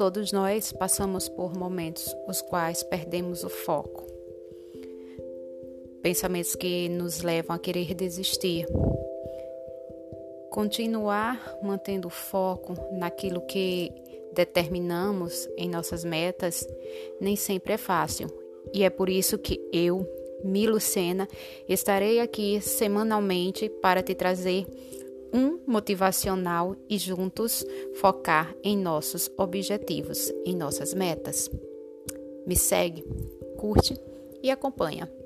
todos nós passamos por momentos os quais perdemos o foco. Pensamentos que nos levam a querer desistir. Continuar mantendo o foco naquilo que determinamos em nossas metas nem sempre é fácil. E é por isso que eu, Milo Sena, estarei aqui semanalmente para te trazer um motivacional e juntos focar em nossos objetivos, em nossas metas. Me segue, curte e acompanha.